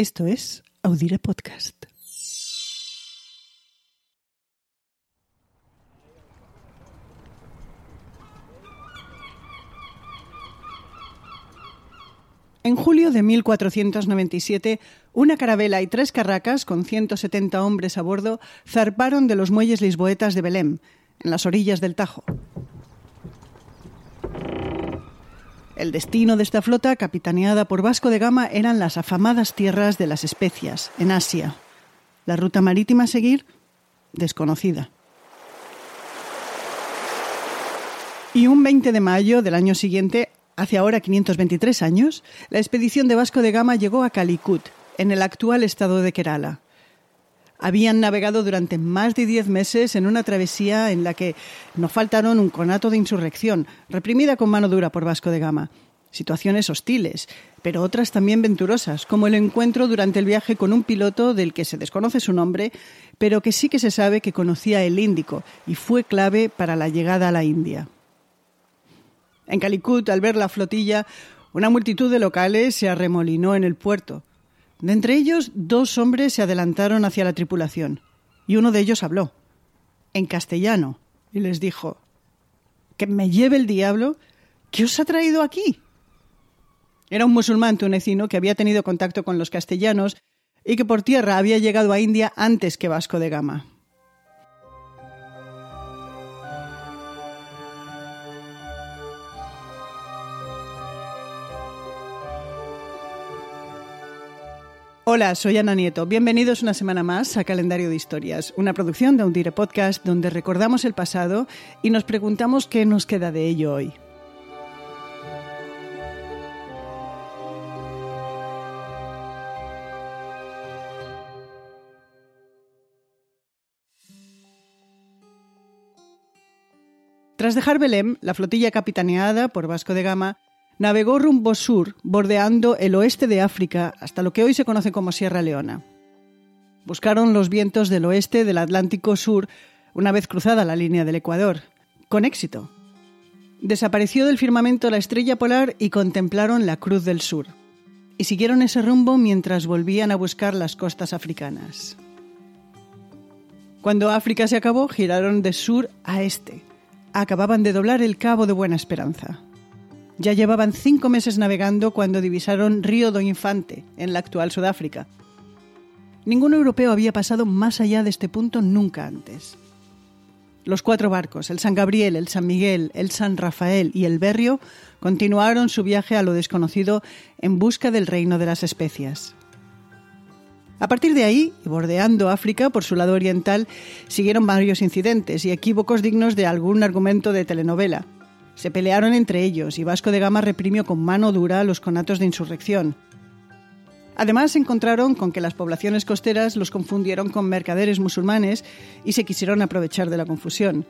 Esto es Audire Podcast. En julio de 1497, una carabela y tres carracas con 170 hombres a bordo zarparon de los muelles lisboetas de Belém, en las orillas del Tajo. El destino de esta flota, capitaneada por Vasco de Gama, eran las afamadas tierras de las especias, en Asia. La ruta marítima a seguir, desconocida. Y un 20 de mayo del año siguiente, hace ahora 523 años, la expedición de Vasco de Gama llegó a Calicut, en el actual estado de Kerala. Habían navegado durante más de diez meses en una travesía en la que no faltaron un conato de insurrección, reprimida con mano dura por Vasco de Gama. Situaciones hostiles, pero otras también venturosas, como el encuentro durante el viaje con un piloto del que se desconoce su nombre, pero que sí que se sabe que conocía el Índico y fue clave para la llegada a la India. En Calicut, al ver la flotilla, una multitud de locales se arremolinó en el puerto. De entre ellos, dos hombres se adelantaron hacia la tripulación, y uno de ellos habló, en castellano, y les dijo, ¿Que me lleve el diablo? ¿Qué os ha traído aquí? Era un musulmán tunecino que había tenido contacto con los castellanos y que por tierra había llegado a India antes que Vasco de Gama. Hola, soy Ana Nieto. Bienvenidos una semana más a Calendario de Historias, una producción de Undire Podcast donde recordamos el pasado y nos preguntamos qué nos queda de ello hoy. Tras dejar Belém, la flotilla capitaneada por Vasco de Gama navegó rumbo sur, bordeando el oeste de África hasta lo que hoy se conoce como Sierra Leona. Buscaron los vientos del oeste del Atlántico Sur una vez cruzada la línea del Ecuador, con éxito. Desapareció del firmamento la estrella polar y contemplaron la Cruz del Sur. Y siguieron ese rumbo mientras volvían a buscar las costas africanas. Cuando África se acabó, giraron de sur a este. Acababan de doblar el Cabo de Buena Esperanza. Ya llevaban cinco meses navegando cuando divisaron Río do Infante, en la actual Sudáfrica. Ningún europeo había pasado más allá de este punto nunca antes. Los cuatro barcos, el San Gabriel, el San Miguel, el San Rafael y el Berrio, continuaron su viaje a lo desconocido en busca del reino de las especias. A partir de ahí, y bordeando África por su lado oriental, siguieron varios incidentes y equívocos dignos de algún argumento de telenovela. Se pelearon entre ellos y Vasco de Gama reprimió con mano dura los conatos de insurrección. Además, se encontraron con que las poblaciones costeras los confundieron con mercaderes musulmanes y se quisieron aprovechar de la confusión.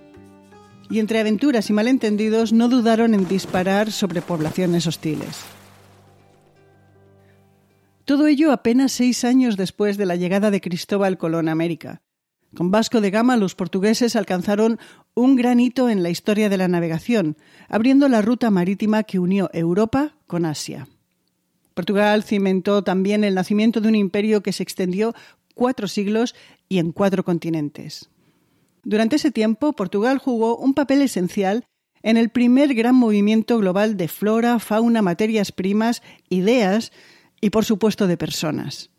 Y entre aventuras y malentendidos no dudaron en disparar sobre poblaciones hostiles. Todo ello apenas seis años después de la llegada de Cristóbal Colón a América. Con Vasco de Gama los portugueses alcanzaron un gran hito en la historia de la navegación, abriendo la ruta marítima que unió Europa con Asia. Portugal cimentó también el nacimiento de un imperio que se extendió cuatro siglos y en cuatro continentes. Durante ese tiempo, Portugal jugó un papel esencial en el primer gran movimiento global de flora, fauna, materias primas, ideas y, por supuesto, de personas.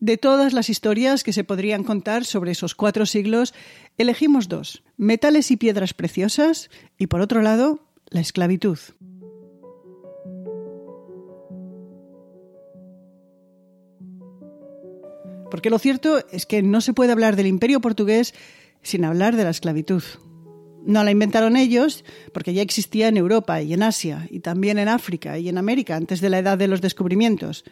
De todas las historias que se podrían contar sobre esos cuatro siglos, elegimos dos, metales y piedras preciosas y, por otro lado, la esclavitud. Porque lo cierto es que no se puede hablar del imperio portugués sin hablar de la esclavitud. No la inventaron ellos, porque ya existía en Europa y en Asia, y también en África y en América antes de la edad de los descubrimientos.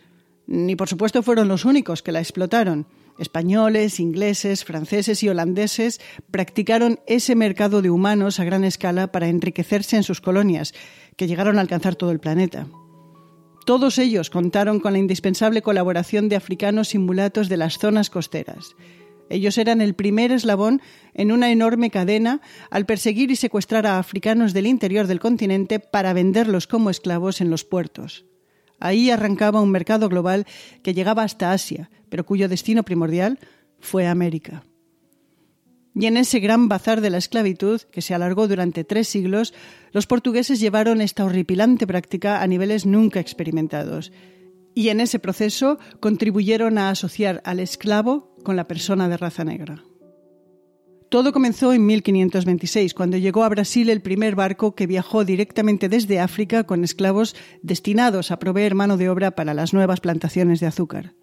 Ni por supuesto fueron los únicos que la explotaron. Españoles, ingleses, franceses y holandeses practicaron ese mercado de humanos a gran escala para enriquecerse en sus colonias, que llegaron a alcanzar todo el planeta. Todos ellos contaron con la indispensable colaboración de africanos y mulatos de las zonas costeras. Ellos eran el primer eslabón en una enorme cadena al perseguir y secuestrar a africanos del interior del continente para venderlos como esclavos en los puertos. Ahí arrancaba un mercado global que llegaba hasta Asia, pero cuyo destino primordial fue América. Y en ese gran bazar de la esclavitud, que se alargó durante tres siglos, los portugueses llevaron esta horripilante práctica a niveles nunca experimentados. Y en ese proceso contribuyeron a asociar al esclavo con la persona de raza negra. Todo comenzó en 1526, cuando llegó a Brasil el primer barco que viajó directamente desde África con esclavos destinados a proveer mano de obra para las nuevas plantaciones de azúcar.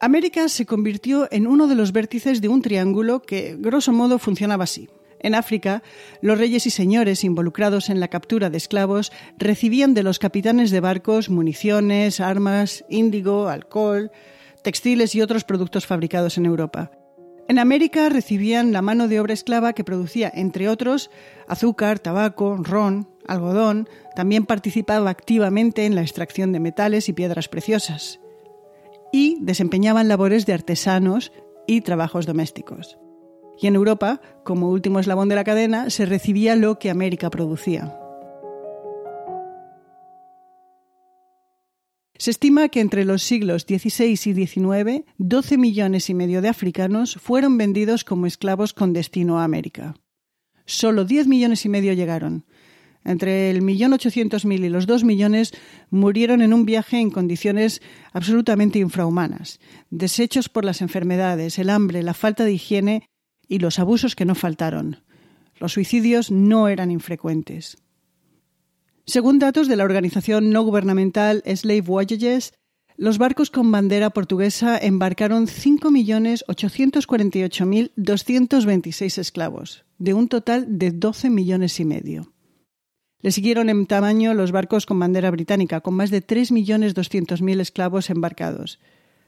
América se convirtió en uno de los vértices de un triángulo que, grosso modo, funcionaba así. En África, los reyes y señores involucrados en la captura de esclavos recibían de los capitanes de barcos municiones, armas, índigo, alcohol, textiles y otros productos fabricados en Europa. En América recibían la mano de obra esclava que producía, entre otros, azúcar, tabaco, ron, algodón, también participaba activamente en la extracción de metales y piedras preciosas, y desempeñaban labores de artesanos y trabajos domésticos. Y en Europa, como último eslabón de la cadena, se recibía lo que América producía. Se estima que entre los siglos XVI y XIX, 12 millones y medio de africanos fueron vendidos como esclavos con destino a América. Solo 10 millones y medio llegaron. Entre el millón ochocientos mil y los dos millones murieron en un viaje en condiciones absolutamente infrahumanas, deshechos por las enfermedades, el hambre, la falta de higiene y los abusos que no faltaron. Los suicidios no eran infrecuentes. Según datos de la organización no gubernamental Slave Voyages, los barcos con bandera portuguesa embarcaron 5.848.226 esclavos, de un total de 12 millones y medio. Le siguieron en tamaño los barcos con bandera británica, con más de 3.200.000 esclavos embarcados.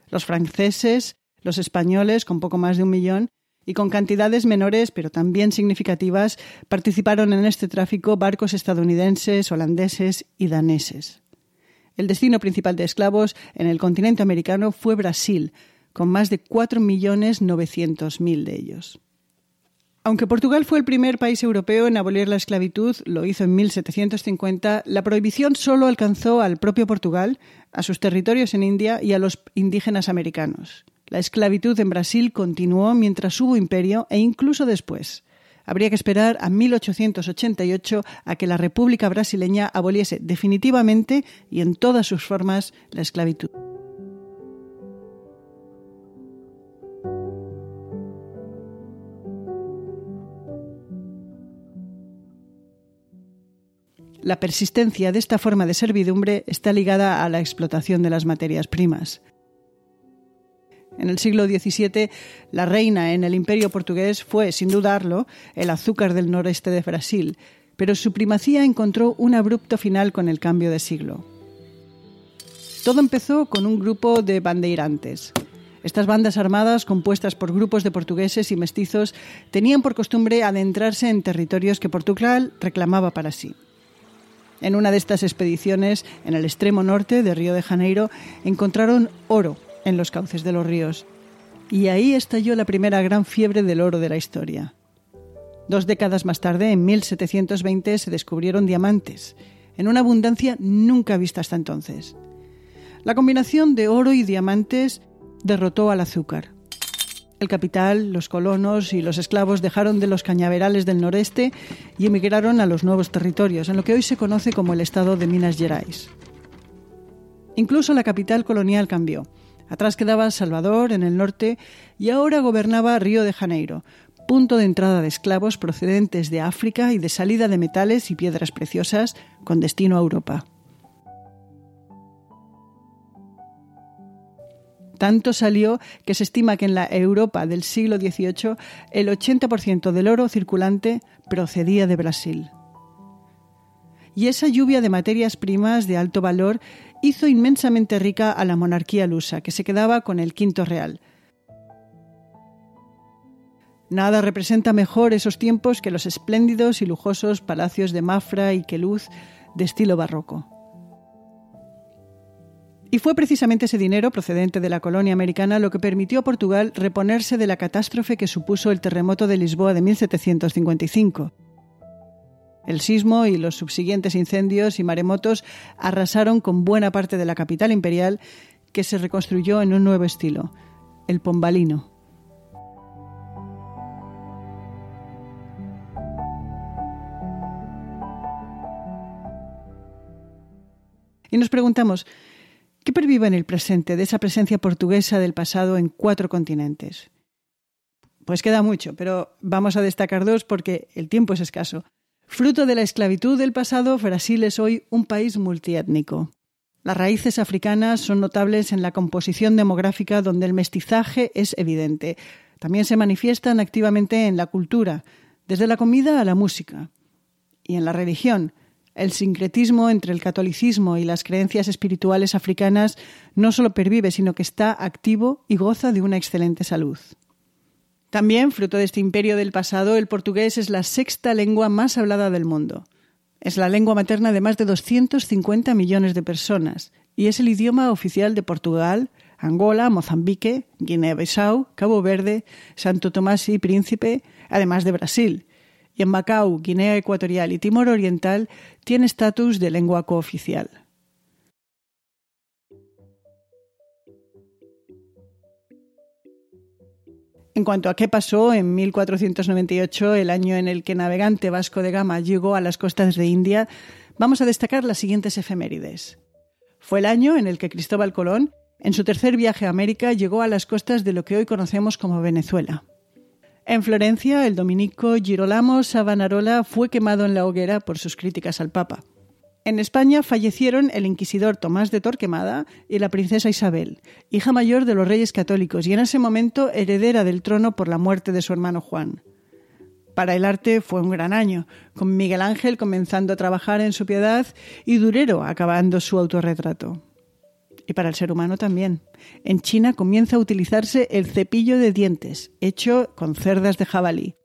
Los franceses, los españoles, con poco más de un millón, y con cantidades menores pero también significativas participaron en este tráfico barcos estadounidenses, holandeses y daneses. El destino principal de esclavos en el continente americano fue Brasil, con más de 4.900.000 de ellos. Aunque Portugal fue el primer país europeo en abolir la esclavitud, lo hizo en 1750, la prohibición solo alcanzó al propio Portugal, a sus territorios en India y a los indígenas americanos. La esclavitud en Brasil continuó mientras hubo imperio e incluso después. Habría que esperar a 1888 a que la República brasileña aboliese definitivamente y en todas sus formas la esclavitud. La persistencia de esta forma de servidumbre está ligada a la explotación de las materias primas. En el siglo XVII, la reina en el imperio portugués fue, sin dudarlo, el azúcar del noreste de Brasil, pero su primacía encontró un abrupto final con el cambio de siglo. Todo empezó con un grupo de bandeirantes. Estas bandas armadas, compuestas por grupos de portugueses y mestizos, tenían por costumbre adentrarse en territorios que Portugal reclamaba para sí. En una de estas expediciones, en el extremo norte de Río de Janeiro, encontraron oro en los cauces de los ríos. Y ahí estalló la primera gran fiebre del oro de la historia. Dos décadas más tarde, en 1720, se descubrieron diamantes, en una abundancia nunca vista hasta entonces. La combinación de oro y diamantes derrotó al azúcar. El capital, los colonos y los esclavos dejaron de los cañaverales del noreste y emigraron a los nuevos territorios, en lo que hoy se conoce como el estado de Minas Gerais. Incluso la capital colonial cambió. Atrás quedaba Salvador, en el norte, y ahora gobernaba Río de Janeiro, punto de entrada de esclavos procedentes de África y de salida de metales y piedras preciosas con destino a Europa. Tanto salió que se estima que en la Europa del siglo XVIII el 80% del oro circulante procedía de Brasil. Y esa lluvia de materias primas de alto valor hizo inmensamente rica a la monarquía lusa, que se quedaba con el quinto real. Nada representa mejor esos tiempos que los espléndidos y lujosos palacios de Mafra y Queluz de estilo barroco. Y fue precisamente ese dinero procedente de la colonia americana lo que permitió a Portugal reponerse de la catástrofe que supuso el terremoto de Lisboa de 1755 El sismo y los subsiguientes incendios y maremotos arrasaron con buena parte de la capital imperial que se reconstruyó en un nuevo estilo, el pombalino. Y nos preguntamos, ¿qué pervive en el presente de esa presencia portuguesa del pasado en cuatro continentes? Pues queda mucho, pero vamos a destacar dos porque el tiempo es escaso. Fruto de la esclavitud del pasado, Brasil es hoy un país multiétnico. Las raíces africanas son notables en la composición demográfica donde el mestizaje es evidente. También se manifiestan activamente en la cultura, desde la comida a la música. Y en la religión, el sincretismo entre el catolicismo y las creencias espirituales africanas no solo pervive, sino que está activo y goza de una excelente salud. También, fruto de este imperio del pasado, el portugués es la sexta lengua más hablada del mundo. Es la lengua materna de más de 250 millones de personas y es el idioma oficial de Portugal, Angola, Mozambique, Guinea-Bissau, Cabo Verde, Santo Tomás y Príncipe, además de Brasil, y en Macao, Guinea Ecuatorial y Timor Oriental tiene estatus de lengua cooficial. En cuanto a qué pasó en 1498, el año en el que navegante Vasco de Gama llegó a las costas de India, vamos a destacar las siguientes efemérides. Fue el año en el que Cristóbal Colón, en su tercer viaje a América, llegó a las costas de lo que hoy conocemos como Venezuela. En Florencia, el dominico Girolamo Savonarola fue quemado en la hoguera por sus críticas al Papa. En España fallecieron el inquisidor Tomás de Torquemada y la princesa Isabel, hija mayor de los reyes católicos y en ese momento heredera del trono por la muerte de su hermano Juan. Para el arte fue un gran año, con Miguel Ángel comenzando a trabajar en su piedad y Durero acabando su autorretrato y para el ser humano también. En China comienza a utilizarse el cepillo de dientes, hecho con cerdas de jabalí.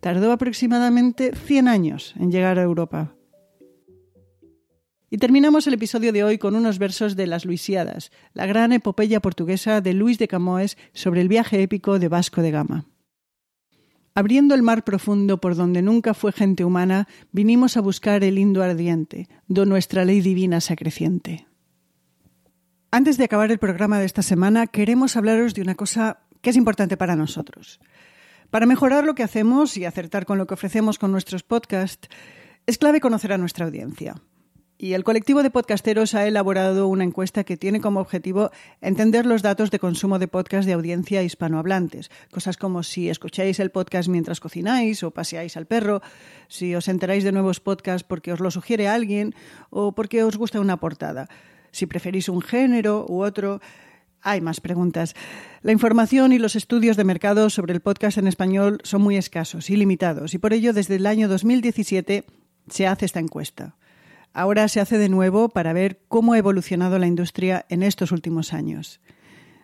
Tardó aproximadamente 100 años en llegar a Europa. Y terminamos el episodio de hoy con unos versos de Las Luisiadas, la gran epopeya portuguesa de Luis de Camões sobre el viaje épico de Vasco de Gama. Abriendo el mar profundo por donde nunca fue gente humana, vinimos a buscar el Indo ardiente, do nuestra ley divina se acreciente. Antes de acabar el programa de esta semana, queremos hablaros de una cosa que es importante para nosotros. Para mejorar lo que hacemos y acertar con lo que ofrecemos con nuestros podcasts, es clave conocer a nuestra audiencia. Y el colectivo de podcasteros ha elaborado una encuesta que tiene como objetivo entender los datos de consumo de podcast de audiencia hispanohablantes. Cosas como si escucháis el podcast mientras cocináis o paseáis al perro, si os enteráis de nuevos podcasts porque os lo sugiere alguien o porque os gusta una portada si preferís un género u otro. Hay más preguntas. La información y los estudios de mercado sobre el podcast en español son muy escasos y limitados, y por ello desde el año 2017 se hace esta encuesta. Ahora se hace de nuevo para ver cómo ha evolucionado la industria en estos últimos años.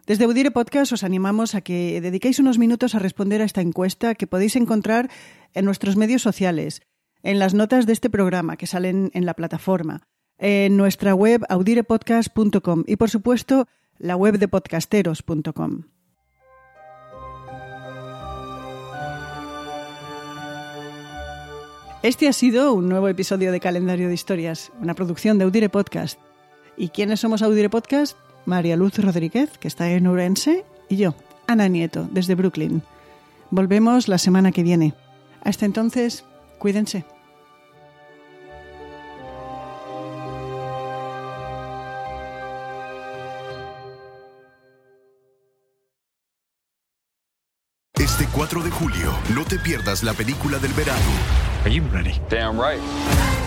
Desde Audire Podcast os animamos a que dediquéis unos minutos a responder a esta encuesta que podéis encontrar en nuestros medios sociales, en las notas de este programa que salen en la plataforma, en nuestra web audirepodcast.com y por supuesto la web de podcasteros.com. Este ha sido un nuevo episodio de Calendario de Historias, una producción de Audire Podcast. ¿Y quiénes somos Audire Podcast? María Luz Rodríguez, que está en Urense, y yo, Ana Nieto, desde Brooklyn. Volvemos la semana que viene. Hasta entonces, cuídense. Pierdas la película del verano. Are you ready? Damn right.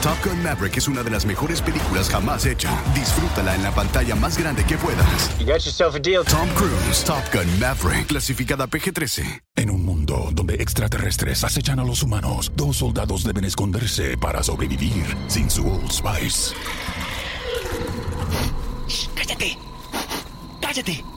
Top Gun Maverick es una de las mejores películas jamás hecha. Disfrútala en la pantalla más grande que puedas. You got yourself a deal. Tom Cruise, Top Gun Maverick, clasificada PG-13. En un mundo donde extraterrestres acechan a los humanos, dos soldados deben esconderse para sobrevivir sin su Old Spice. ¡Cállate! ¡Cállate!